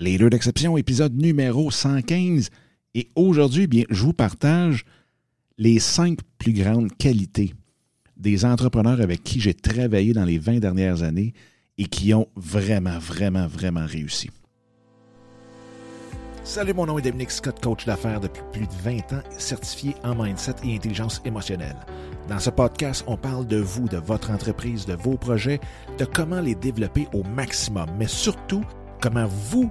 Leader d'exception, épisode numéro 115. Et aujourd'hui, je vous partage les cinq plus grandes qualités des entrepreneurs avec qui j'ai travaillé dans les 20 dernières années et qui ont vraiment, vraiment, vraiment réussi. Salut, mon nom est Dominique Scott, coach d'affaires depuis plus de 20 ans, certifié en mindset et intelligence émotionnelle. Dans ce podcast, on parle de vous, de votre entreprise, de vos projets, de comment les développer au maximum, mais surtout comment vous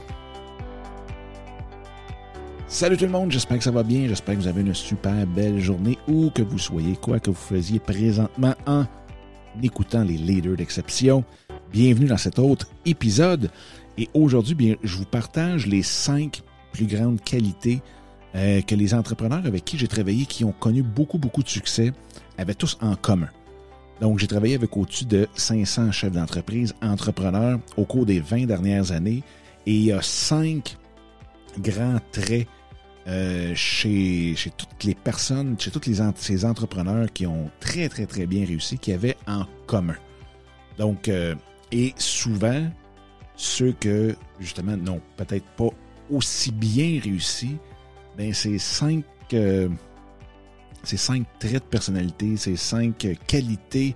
Salut tout le monde, j'espère que ça va bien, j'espère que vous avez une super belle journée où que vous soyez, quoi que vous faisiez présentement en écoutant les leaders d'exception. Bienvenue dans cet autre épisode et aujourd'hui, bien, je vous partage les cinq plus grandes qualités euh, que les entrepreneurs avec qui j'ai travaillé, qui ont connu beaucoup, beaucoup de succès, avaient tous en commun. Donc, j'ai travaillé avec au-dessus de 500 chefs d'entreprise, entrepreneurs au cours des 20 dernières années et il y a cinq grands traits euh, chez, chez toutes les personnes, chez tous les, ces entrepreneurs qui ont très, très, très bien réussi, qui avaient en commun. Donc, euh, et souvent, ceux que, justement, n'ont peut-être pas aussi bien réussi, ben, ces cinq, euh, ces cinq traits de personnalité, ces cinq qualités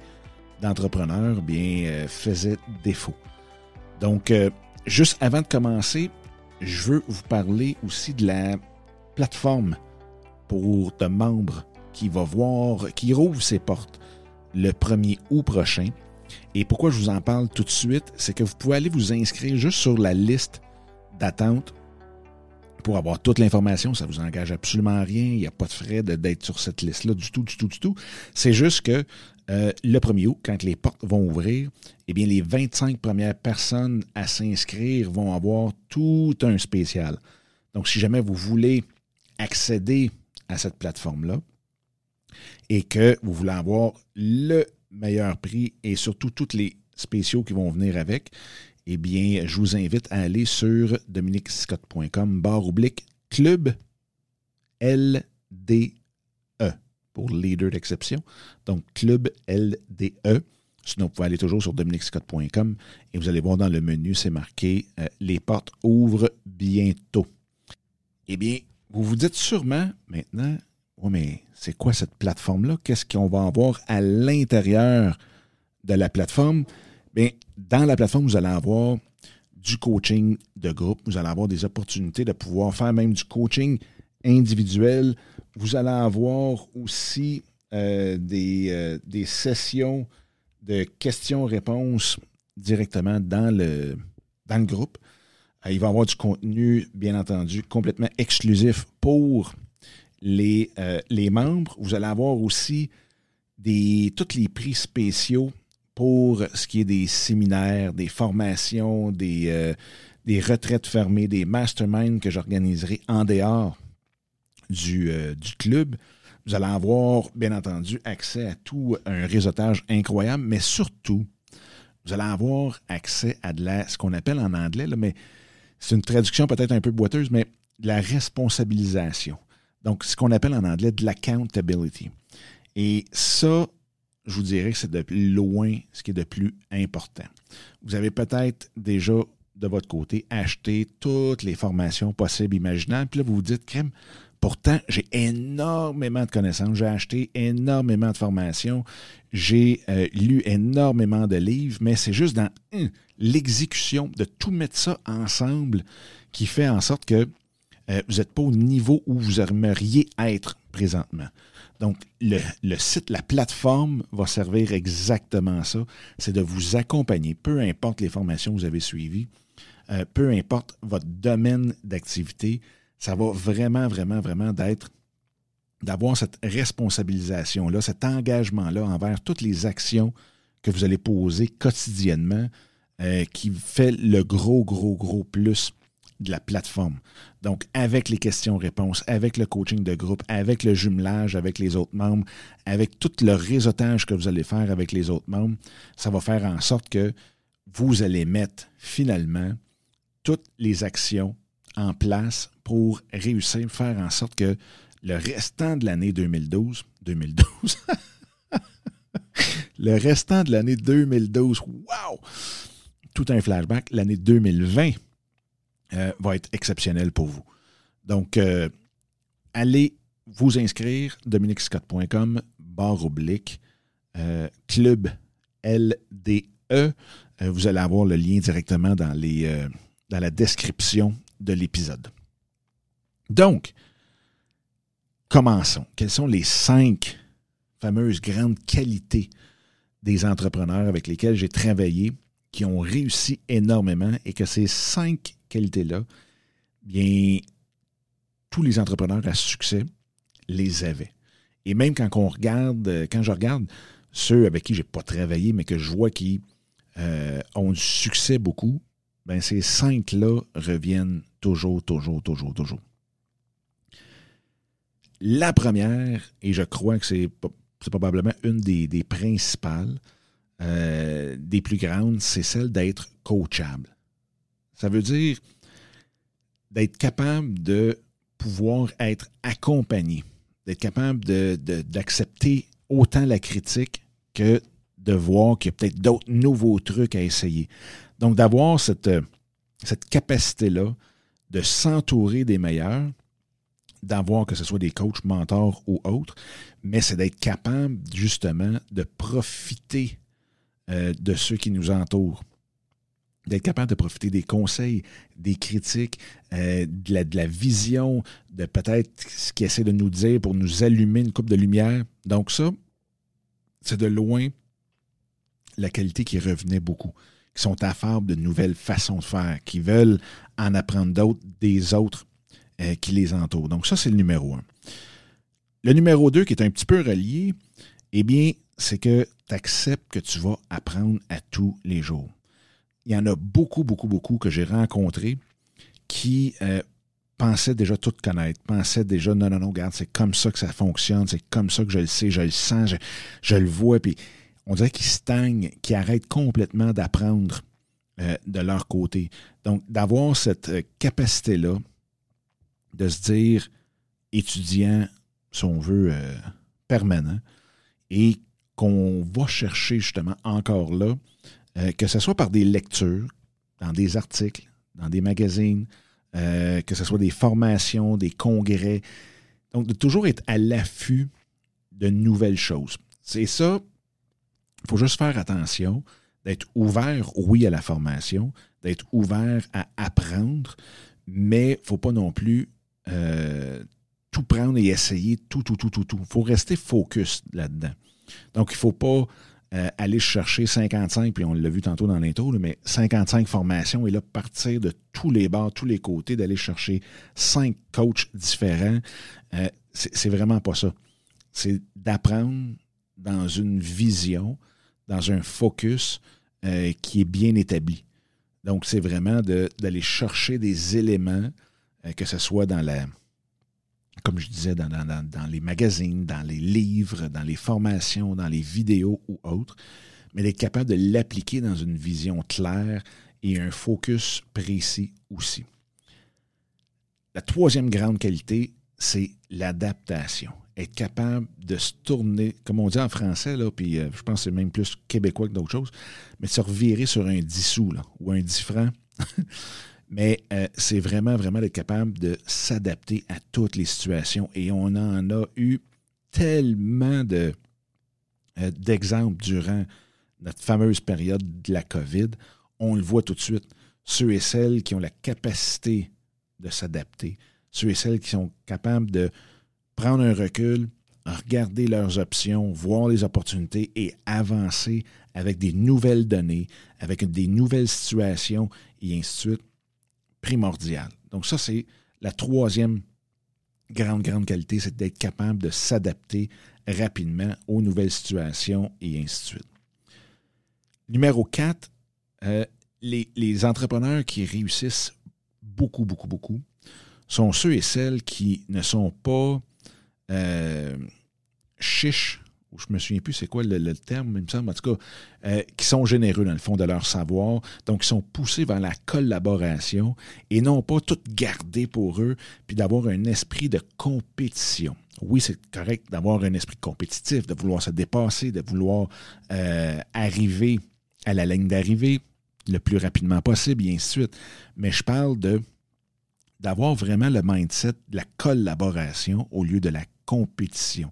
d'entrepreneur, bien, faisaient défaut. Donc, juste avant de commencer, je veux vous parler aussi de la plateforme pour de membres qui va voir, qui rouvre ses portes le 1er août prochain. Et pourquoi je vous en parle tout de suite, c'est que vous pouvez aller vous inscrire juste sur la liste d'attente pour avoir toute l'information. Ça vous engage absolument rien. Il n'y a pas de frais d'être sur cette liste-là du tout, du tout, du tout. C'est juste que euh, le 1er août, quand les portes vont ouvrir, eh bien, les 25 premières personnes à s'inscrire vont avoir tout un spécial. Donc, si jamais vous voulez accéder à cette plateforme-là et que vous voulez avoir le meilleur prix et surtout tous les spéciaux qui vont venir avec, eh bien, je vous invite à aller sur dominicscott.com barre oblique club LDE pour leader d'exception. Donc, club LDE. Sinon, vous pouvez aller toujours sur dominicscott.com et vous allez voir dans le menu, c'est marqué euh, Les portes ouvrent bientôt. Eh bien, vous vous dites sûrement maintenant, oui, mais c'est quoi cette plateforme-là? Qu'est-ce qu'on va avoir à l'intérieur de la plateforme? Bien, dans la plateforme, vous allez avoir du coaching de groupe, vous allez avoir des opportunités de pouvoir faire même du coaching individuel. Vous allez avoir aussi euh, des, euh, des, sessions de questions-réponses directement dans le, dans le groupe. Euh, il va y avoir du contenu, bien entendu, complètement exclusif pour les, euh, les membres. Vous allez avoir aussi des, tous les prix spéciaux pour ce qui est des séminaires, des formations, des, euh, des retraites fermées, des masterminds que j'organiserai en dehors du, du club. Vous allez avoir, bien entendu, accès à tout un réseautage incroyable, mais surtout, vous allez avoir accès à de la, ce qu'on appelle en anglais, là, mais c'est une traduction peut-être un peu boiteuse, mais la responsabilisation. Donc, ce qu'on appelle en anglais de l'accountability. Et ça, je vous dirais que c'est de loin ce qui est de plus important. Vous avez peut-être déjà de votre côté acheté toutes les formations possibles, imaginables, puis là, vous vous dites, crème, pourtant, j'ai énormément de connaissances, j'ai acheté énormément de formations, j'ai euh, lu énormément de livres, mais c'est juste dans hum, l'exécution de tout mettre ça ensemble qui fait en sorte que euh, vous n'êtes pas au niveau où vous aimeriez être présentement. Donc, le, site, la plateforme va servir exactement ça. C'est de vous accompagner, peu importe les formations que vous avez suivies, euh, peu importe votre domaine d'activité, ça va vraiment, vraiment, vraiment d'être d'avoir cette responsabilisation-là, cet engagement-là envers toutes les actions que vous allez poser quotidiennement, euh, qui fait le gros, gros, gros plus de la plateforme. Donc, avec les questions-réponses, avec le coaching de groupe, avec le jumelage avec les autres membres, avec tout le réseautage que vous allez faire avec les autres membres, ça va faire en sorte que vous allez mettre finalement toutes les actions en place pour réussir, faire en sorte que le restant de l'année 2012, 2012, le restant de l'année 2012, wow! Tout un flashback, l'année 2020 euh, va être exceptionnel pour vous. Donc, euh, allez vous inscrire, dominicscott.com, barre oblique, euh, club LDE. vous allez avoir le lien directement dans, les, dans la description de l'épisode. Donc, commençons. Quelles sont les cinq fameuses grandes qualités des entrepreneurs avec lesquels j'ai travaillé qui ont réussi énormément et que ces cinq qualités-là, bien, tous les entrepreneurs à succès les avaient. Et même quand on regarde, quand je regarde ceux avec qui je n'ai pas travaillé, mais que je vois qui euh, ont du succès beaucoup, ben ces cinq-là reviennent toujours, toujours, toujours, toujours. La première, et je crois que c'est probablement une des principales, euh, des plus grandes, c'est celle d'être coachable. Ça veut dire d'être capable de pouvoir être accompagné, d'être capable d'accepter de, autant la critique que de voir qu'il y a peut-être d'autres nouveaux trucs à essayer. Donc, d'avoir cette, cette capacité-là de s'entourer des meilleurs, d'avoir que ce soit des coachs, mentors ou autres, mais c'est d'être capable justement de profiter euh, de ceux qui nous entourent. D'être capable de profiter des conseils, des critiques, euh, de, la, de, la, vision, de peut-être ce qu'ils essaie de nous dire pour nous allumer une coupe de lumière. Donc ça, c'est de loin la qualité qui revenait beaucoup, qui sont affables de nouvelles façons de faire, qui veulent en apprendre d'autres des autres euh, qui les entourent. Donc ça, c'est le numéro un. Le numéro deux, qui est un petit peu relié, eh bien, c'est que tu acceptes que tu vas apprendre à tous les jours. Il y en a beaucoup, beaucoup, beaucoup que j'ai rencontrés qui euh, pensaient déjà tout connaître, pensaient déjà, non, non, non, regarde, c'est comme ça que ça fonctionne, c'est comme ça que je le sais, je le sens, je, le vois, on dirait qu'ils stagnent, qu'ils arrêtent complètement d'apprendre euh, de leur côté. Donc, d'avoir cette euh, capacité-là de se dire étudiant, si on veut, permanent, et qu'on va chercher justement encore là, euh, que ce soit par des lectures, dans des articles, dans des magazines, euh, que ce soit des formations, des congrès. Donc, de toujours être à l'affût de nouvelles choses. C'est ça, il faut juste faire attention, d'être ouvert, oui, à la formation, d'être ouvert à apprendre, mais il ne faut pas non plus euh, tout prendre et essayer tout, tout, tout, tout, tout. Il faut rester focus là-dedans. Donc, il ne faut pas euh, aller chercher 55, puis on l'a vu tantôt dans l'intro, mais 55 formations et là, partir de tous les bords, tous les côtés, d'aller chercher cinq coachs différents. Euh, c'est vraiment pas ça. C'est d'apprendre dans une vision, dans un focus euh, qui est bien établi. Donc, c'est vraiment d'aller chercher des éléments, que ce soit dans la, comme je disais, dans, les magazines, dans les livres, dans les formations, dans les vidéos ou autres, mais d'être capable de l'appliquer dans une vision claire et un focus précis aussi. La troisième grande qualité, c'est l'adaptation. Être capable de se tourner, comme on dit en français, là, puis euh, je pense que c'est même plus québécois que d'autres choses, mais de se revirer sur un 10 sous là, ou un 10 francs Mais euh, c'est vraiment, vraiment d'être capable de s'adapter à toutes les situations. Et on en a eu tellement de, euh, d'exemples durant notre fameuse période de la COVID. On le voit tout de suite. Ceux et celles qui ont la capacité de s'adapter, ceux et celles qui sont capables de prendre un recul, regarder leurs options, voir les opportunités et avancer avec des nouvelles données, avec des nouvelles situations et ainsi de suite primordial. Donc ça, c'est la troisième grande, grande qualité, c'est d'être capable de s'adapter rapidement aux nouvelles situations et ainsi de suite. Numéro 4, euh, les, entrepreneurs qui réussissent beaucoup, beaucoup, beaucoup, sont ceux et celles qui ne sont pas euh, chiches, ou je me souviens plus c'est quoi le, terme, il me semble, en tout cas, euh, qui sont généreux dans le fond de leur savoir, donc qui sont poussés vers la collaboration et non pas tout garder pour eux, puis d'avoir un esprit de compétition. Oui, c'est correct d'avoir un esprit compétitif, de vouloir se dépasser, de vouloir euh, arriver à la ligne d'arrivée le plus rapidement possible, et ainsi de suite. Mais je parle de d'avoir vraiment le mindset de la collaboration au lieu de la compétition,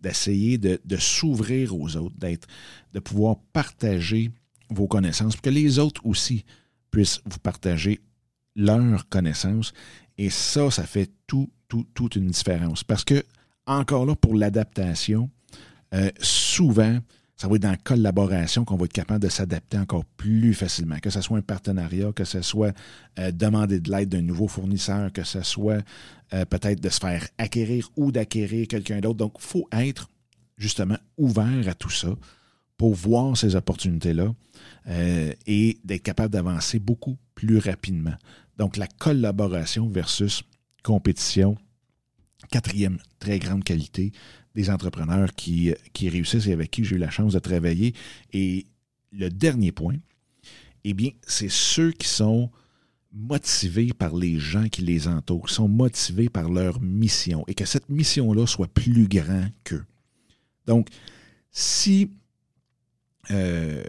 d'essayer de, s'ouvrir aux autres, d'être, de pouvoir partager vos connaissances, pour que les autres aussi puissent vous partager leurs connaissances. Et ça, ça fait tout, tout, toute une différence. Parce que, encore là, pour l'adaptation, euh, souvent, ça va être dans la collaboration qu'on va être capable de s'adapter encore plus facilement. Que ce soit un partenariat, que ce soit euh, demander de l'aide d'un nouveau fournisseur, que ce soit euh, peut-être de se faire acquérir ou d'acquérir quelqu'un d'autre. Donc, il faut être justement ouvert à tout ça pour voir ces opportunités-là euh, et d'être capable d'avancer beaucoup plus rapidement. Donc, la collaboration versus compétition, quatrième très grande qualité, des entrepreneurs qui, réussissent et avec qui j'ai eu la chance de travailler. Et le dernier point, eh bien, c'est ceux qui sont motivés par les gens qui les entourent, qui sont motivés par leur mission et que cette mission-là soit plus grande qu'eux. Donc, si euh,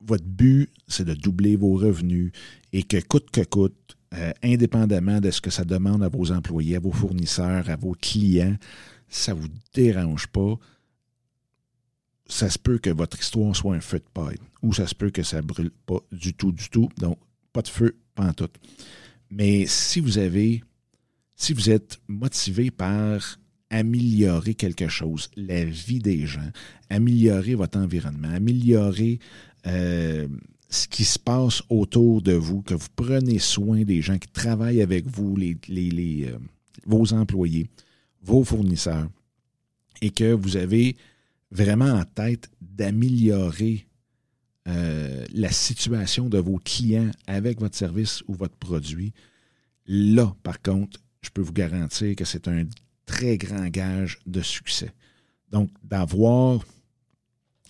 votre but, c'est de doubler vos revenus et que coûte que coûte, euh, indépendamment de ce que ça demande à vos employés, à vos fournisseurs, à vos clients, ça ne vous dérange pas, ça se peut que votre histoire soit un feu de paille ou ça se peut que ça ne brûle pas du tout, du tout. Donc, pas de feu, pas en tout. Mais si vous avez, si vous êtes motivé par améliorer quelque chose, la vie des gens, améliorer votre environnement, améliorer euh, ce qui se passe autour de vous, que vous prenez soin des gens qui travaillent avec vous, les, les, euh, vos employés, vos fournisseurs et que vous avez vraiment en tête d'améliorer euh, la situation de vos clients avec votre service ou votre produit, là, par contre, je peux vous garantir que c'est un très grand gage de succès. Donc, d'avoir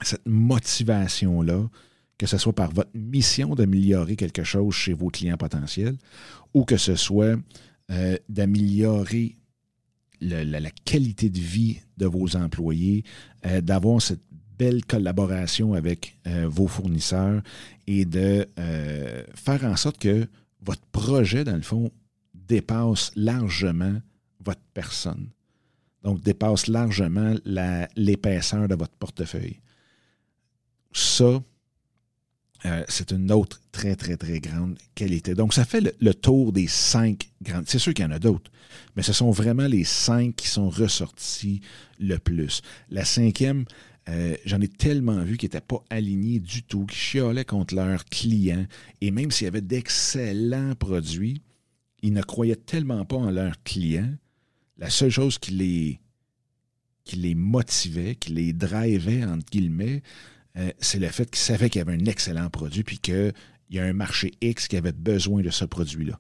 cette motivation-là, que ce soit par votre mission d'améliorer quelque chose chez vos clients potentiels ou que ce soit euh, d'améliorer la, qualité de vie de vos employés, euh, d'avoir cette belle collaboration avec euh, vos fournisseurs et de euh, faire en sorte que votre projet, dans le fond, dépasse largement votre personne. Donc, dépasse largement l'épaisseur de votre portefeuille. Ça, euh, c'est une autre très, très, très grande qualité. Donc, ça fait le, tour des cinq grandes. C'est sûr qu'il y en a d'autres, mais ce sont vraiment les cinq qui sont ressortis le plus. La cinquième, euh, j'en ai tellement vu qui n'étaient pas alignés du tout, qui chiolaient contre leurs clients, et même s'il y avait d'excellents produits, ils ne croyaient tellement pas en leurs clients. La seule chose qui les, qui les motivait, qui les drivait, entre guillemets, euh, c'est le fait qu'ils savaient qu'il y avait un excellent produit puis qu'il y a un marché X qui avait besoin de ce produit-là.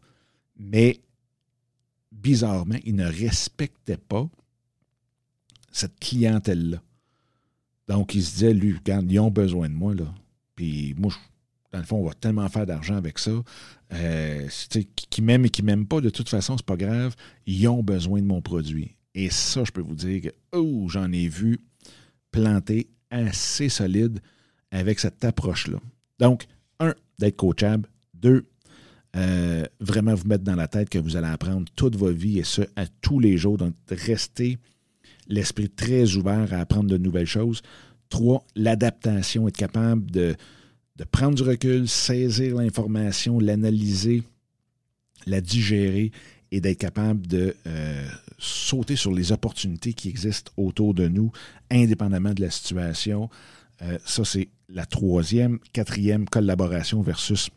Mais bizarrement, ils ne respectaient pas cette clientèle-là. Donc, ils se disaient, lui, regarde, ils ont besoin de moi, là. Puis moi, dans le fond, on va tellement faire d'argent avec ça. Euh, qui m'aiment et qui m'aiment pas, de toute façon, c'est pas grave. Ils ont besoin de mon produit. Et ça, je peux vous dire que, oh, j'en ai vu planter assez solide avec cette approche-là. Donc, un, d'être coachable. Deux, euh, vraiment vous mettre dans la tête que vous allez apprendre toute votre vie et ce, à tous les jours. Donc, rester l'esprit très ouvert à apprendre de nouvelles choses. Trois, l'adaptation, être capable de, de prendre du recul, saisir l'information, l'analyser, la digérer et d'être capable de euh, sauter sur les opportunités qui existent autour de nous, indépendamment de la situation. Euh, ça, c'est la troisième, quatrième collaboration versus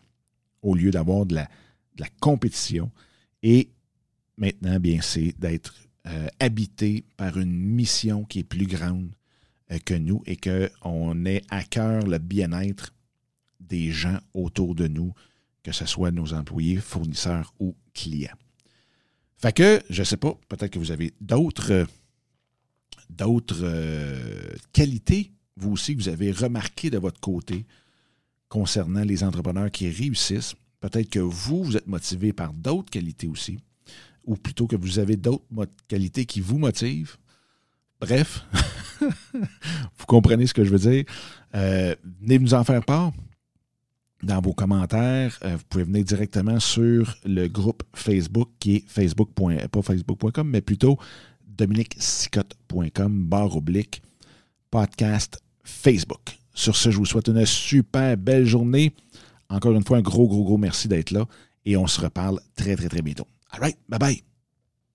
au lieu d'avoir de la, compétition. Et maintenant, bien, c'est d'être euh, habité par une mission qui est plus grande que nous et qu'on ait à cœur le bien-être des gens autour de nous, que ce soit nos employés, fournisseurs ou clients. Fait que, je ne sais pas, peut-être que vous avez d'autres d'autres euh, qualités, vous aussi, que vous avez remarquées de votre côté concernant les entrepreneurs qui réussissent. Peut-être que vous, vous êtes motivé par d'autres qualités aussi, ou plutôt que vous avez d'autres qualités qui vous motivent. Bref, vous comprenez ce que je veux dire. Euh, venez nous en faire part dans vos commentaires. Euh, vous pouvez venir directement sur le groupe Facebook qui est facebook. pas facebook.com, mais plutôt dominiquesicotte.com, barre oblique, podcast Facebook. Sur ce, je vous souhaite une super belle journée. Encore une fois, un gros, gros, gros merci d'être là et on se reparle très, très, très bientôt. All right, bye bye.